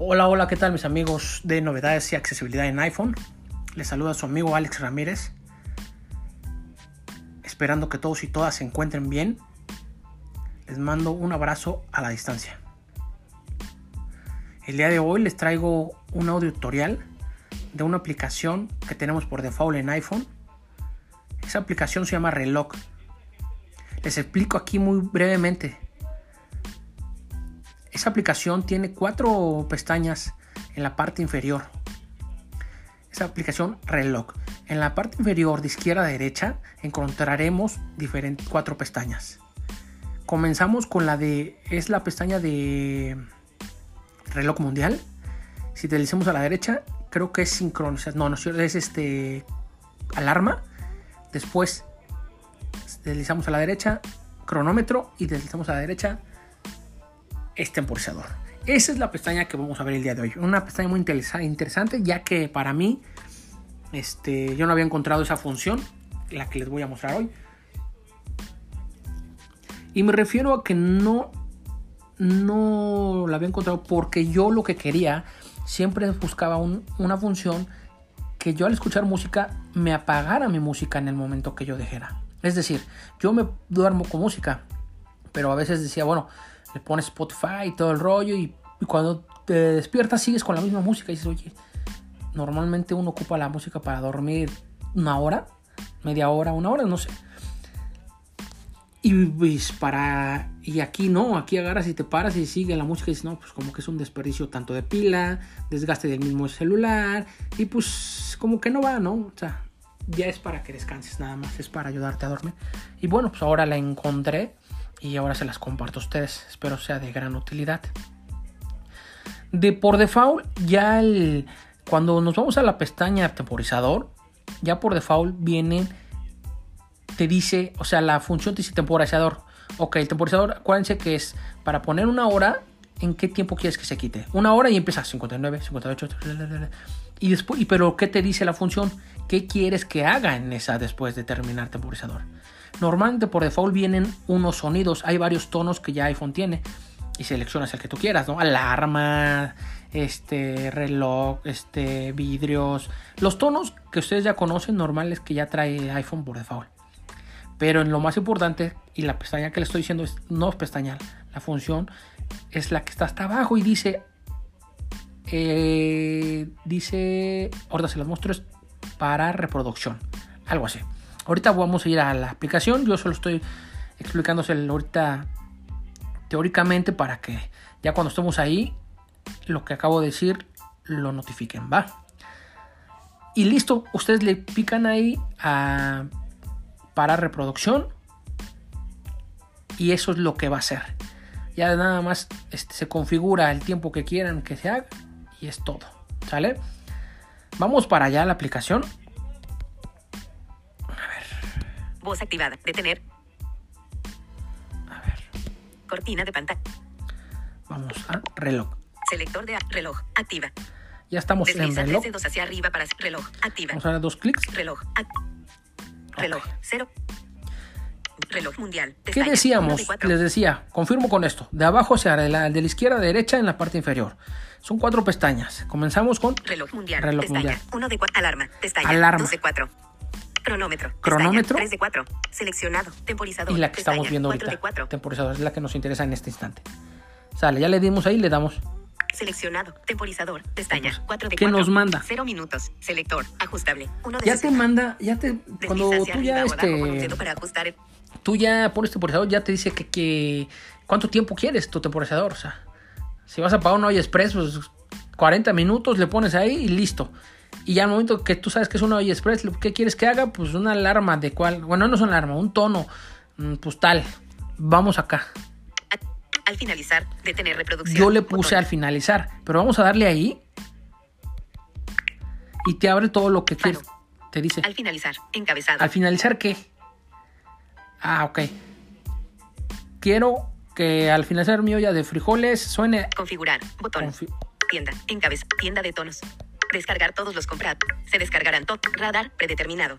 Hola, hola, ¿qué tal mis amigos de novedades y accesibilidad en iPhone? Les saluda su amigo Alex Ramírez. Esperando que todos y todas se encuentren bien. Les mando un abrazo a la distancia. El día de hoy les traigo un audio tutorial de una aplicación que tenemos por default en iPhone. Esa aplicación se llama Reloj. Les explico aquí muy brevemente. Esa aplicación tiene cuatro pestañas en la parte inferior. Esa aplicación reloj. En la parte inferior de izquierda a derecha encontraremos diferentes cuatro pestañas. Comenzamos con la de es la pestaña de reloj mundial. Si deslizamos a la derecha, creo que es sincronización. No, no es este alarma. Después deslizamos a la derecha, cronómetro y deslizamos a la derecha, es temporizador. Esa es la pestaña que vamos a ver el día de hoy. Una pestaña muy interesante ya que para mí este, yo no había encontrado esa función, la que les voy a mostrar hoy. Y me refiero a que no, no la había encontrado porque yo lo que quería, siempre buscaba una función que yo al escuchar música me apagara mi música en el momento que yo dejara. Es decir, yo me duermo con música, pero a veces decía, bueno, le pones Spotify y todo el rollo y, cuando te despiertas sigues con la misma música y dices, oye, normalmente uno ocupa la música para dormir una hora, media hora, una hora, no sé. Y pues para. Y aquí no, aquí agarras y te paras y sigue la música y dices, no, pues como que es un desperdicio tanto de pila, desgaste del mismo celular, y pues como que no va, ¿no? O sea, ya es para que descanses nada más, es para ayudarte a dormir. Y bueno, pues ahora la encontré y ahora se las comparto a ustedes. Espero sea de gran utilidad. De por default, ya el, cuando nos vamos a la pestaña temporizador, ya por default viene, te dice, o sea, la función dice temporizador. Ok, el temporizador, acuérdense que es para poner una hora, ¿en qué tiempo quieres que se quite? Una hora y empieza 59, 58, y después, pero ¿qué te dice la función? ¿Qué quieres que haga en esa después de terminar temporizador? Normalmente por default vienen unos sonidos. Hay varios tonos que ya iPhone tiene. Y seleccionas el que tú quieras, ¿no? Alarma, este, reloj, este, vidrios. Los tonos que ustedes ya conocen normales que ya trae iPhone por default. Pero en lo más importante, y la pestaña que le estoy diciendo es no es pestaña. La función es la que está hasta abajo y dice. Eh, dice. Ahora se las muestro. Es para reproducción. Algo así. Ahorita vamos a ir a la aplicación. Yo solo estoy explicándose ahorita teóricamente para que ya cuando estemos ahí, lo que acabo de decir lo notifiquen, ¿va? Y listo, ustedes le pican ahí a para reproducción y eso es lo que va a hacer. Ya nada más este, se configura el tiempo que quieran que se haga y es todo, ¿sale? Vamos para allá a la aplicación. Voz activada. Detener. A ver. Cortina de pantalla. Vamos a reloj. Selector de reloj. Activa. Ya estamos en reloj. Dos hacia arriba para reloj. Activa. Vamos a dar dos clics. Reloj. reloj. Cero. Reloj mundial. ¿Qué decíamos? Les decía, confirmo con esto. De abajo hacia la, de la izquierda a derecha en la parte inferior. Son cuatro pestañas. Comenzamos con reloj mundial. Reloj mundial. Uno de cuatro. Alarma. Pestaña. Alarma. Dos de cuatro. Cronómetro. Cronómetro. 3 de 4. Seleccionado. Temporizador. Y la que estamos viendo ahorita. Temporizador es la que nos interesa en este instante. Sale, ya le dimos ahí, le damos. Seleccionado. Temporizador. Pestaña. 4 de 4. ¿Qué nos manda? 0 minutos. Selector. Ajustable. Uno de ya te manda, ya te. Cuando tú ya este. Para ajustar Tú ya pones temporizador, ya te dice que, que. ¿Cuánto tiempo quieres tu temporizador? O sea, si vas a pagar un olla express, pues 40 minutos le pones ahí y listo. Y ya al momento que tú sabes que es una express, ¿qué quieres que haga? Pues una alarma de cuál. Bueno, no es una alarma, un tono. Mm, pues tal. Vamos acá. Al finalizar, detener reproducción. Yo le puse al finalizar, pero vamos a darle ahí. Y te abre todo lo que quieres. Te dice. Al finalizar, encabezado. ¿Al finalizar qué? Ah, ok. Quiero que al finalizar mi olla de frijoles suene. Configurar. Botón. tienda. Encabezado. Tienda de tonos. Descargar todos los comprados. Se descargarán todo. Radar predeterminado.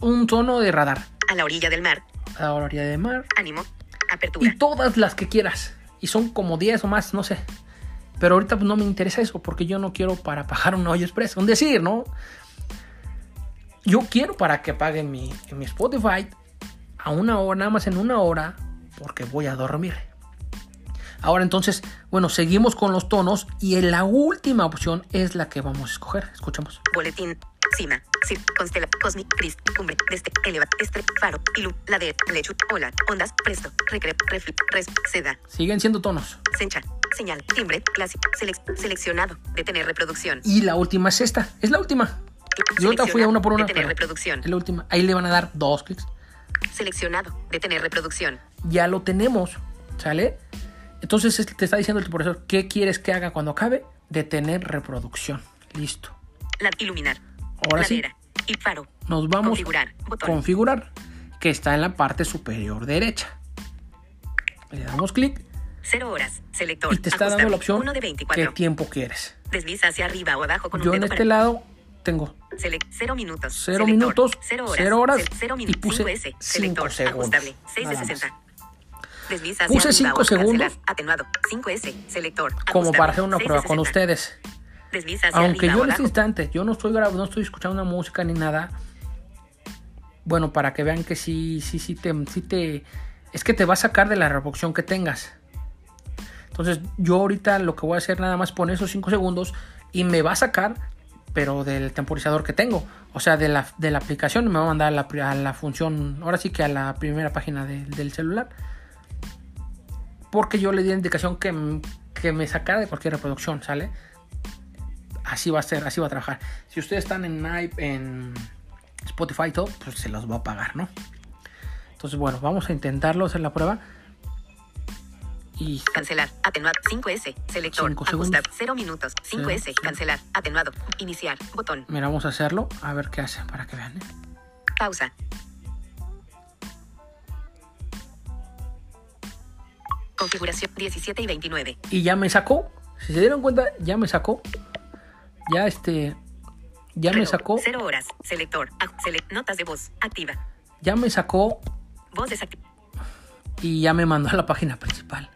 Un tono de radar. A la orilla del mar. A la orilla del mar. Ánimo. Apertura. Y todas las que quieras. Y son como 10 o más, no sé. Pero ahorita pues, no me interesa eso porque yo no quiero para pagar un hoyo express. Un decir, ¿no? Yo quiero para que paguen mi, mi Spotify a una hora, nada más en una hora, porque voy a dormir. Ahora entonces, bueno, seguimos con los tonos y la última opción es la que vamos a escoger. Escuchamos. Boletín. Cima, Cir, Constela, Cosmic, Cris, Cumbre, Deste, Eleva, Estre, Faro, Ilum, Ladera, Lechu, Ola, Ondas, Presto, Recre, Refli, Res, Seda. Siguen siendo tonos. Sencha, Señal, Timbre, Clásico, Seleccionado, Detener reproducción. Y la última es esta, es la última. Yo ahorita fui a una por una. Detener reproducción. Es la última. Ahí le van a dar dos clics. Seleccionado, Detener reproducción. Ya lo tenemos, ¿sale? Entonces te está diciendo el profesor, ¿qué quieres que haga cuando acabe? Detener reproducción. Listo. La, iluminar. Ahora sí. Y. Nos vamos configurar, a configurar, que está en la parte superior derecha. Le damos clic. Cero horas. Selector. Y te está dando la opción de 24. qué tiempo quieres. Desliza hacia arriba o abajo con Yo un en dedo este lado tengo Select, cero minutos. cero Selector, minutos, Cero horas. cero horas, cero y puse 5S. cinco Selector. segundos. Ajustable. 6 de Nada más. 60. Desliza Puse arriba cinco o cancelar. segundos. Atenuado. 5S. Selector. como para hacer una 6 de prueba con 60. ustedes. Desliza Aunque arriba yo en este instante, yo no estoy grabando, no estoy escuchando una música ni nada. Bueno, para que vean que sí, sí, sí te, sí te, es que te va a sacar de la reproducción que tengas. Entonces, yo ahorita lo que voy a hacer nada más poner esos 5 segundos y me va a sacar, pero del temporizador que tengo. O sea, de la, de la aplicación me va a mandar a la, a la función, ahora sí que a la primera página de- del celular. Porque yo le di la indicación que, que me sacara de cualquier reproducción, ¿sale? Así va a ser, así va a trabajar. Si ustedes están en, en Spotify y todo, pues se los va a pagar, ¿no? Entonces, bueno, vamos a intentarlo, hacer la prueba. Y Cancelar. Atenuado. 5S. Selector. Cinco Ajustar. segundos. 0 minutos. 5S. Cero, Cancelar. Atenuado. Iniciar. Botón. mira, vamos a hacerlo, a ver qué hace, para que vean. ¿eh? Pausa. Configuración 17 y 29. Y ya me sacó, si se dieron cuenta, ya me sacó. Ya este, ya me sacó, Cero horas. Selector. Aj- select- notas de voz. Activa. ya me sacó Voz desactiva. y ya me mandó a la página principal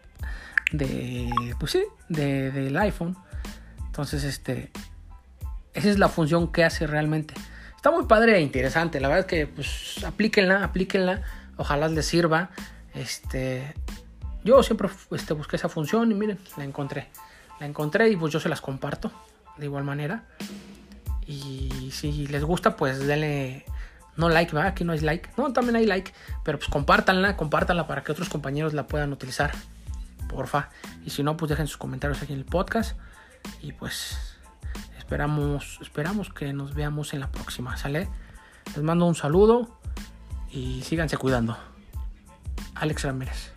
de pues sí de, del iPhone entonces este esa es la función que hace realmente está muy padre e interesante la verdad es que pues aplíquenla aplíquenla ojalá les sirva este yo siempre este, busqué esa función y miren la encontré la encontré y pues yo se las comparto de igual manera y si les gusta pues denle no like. Aquí no hay like. No, también hay like. Pero pues compártanla, compártanla para que otros compañeros la puedan utilizar. Porfa. Y si no, pues dejen sus comentarios aquí en el podcast. Y pues esperamos, esperamos que nos veamos en la próxima, ¿sale? Les mando un saludo y síganse cuidando. Alex Ramírez.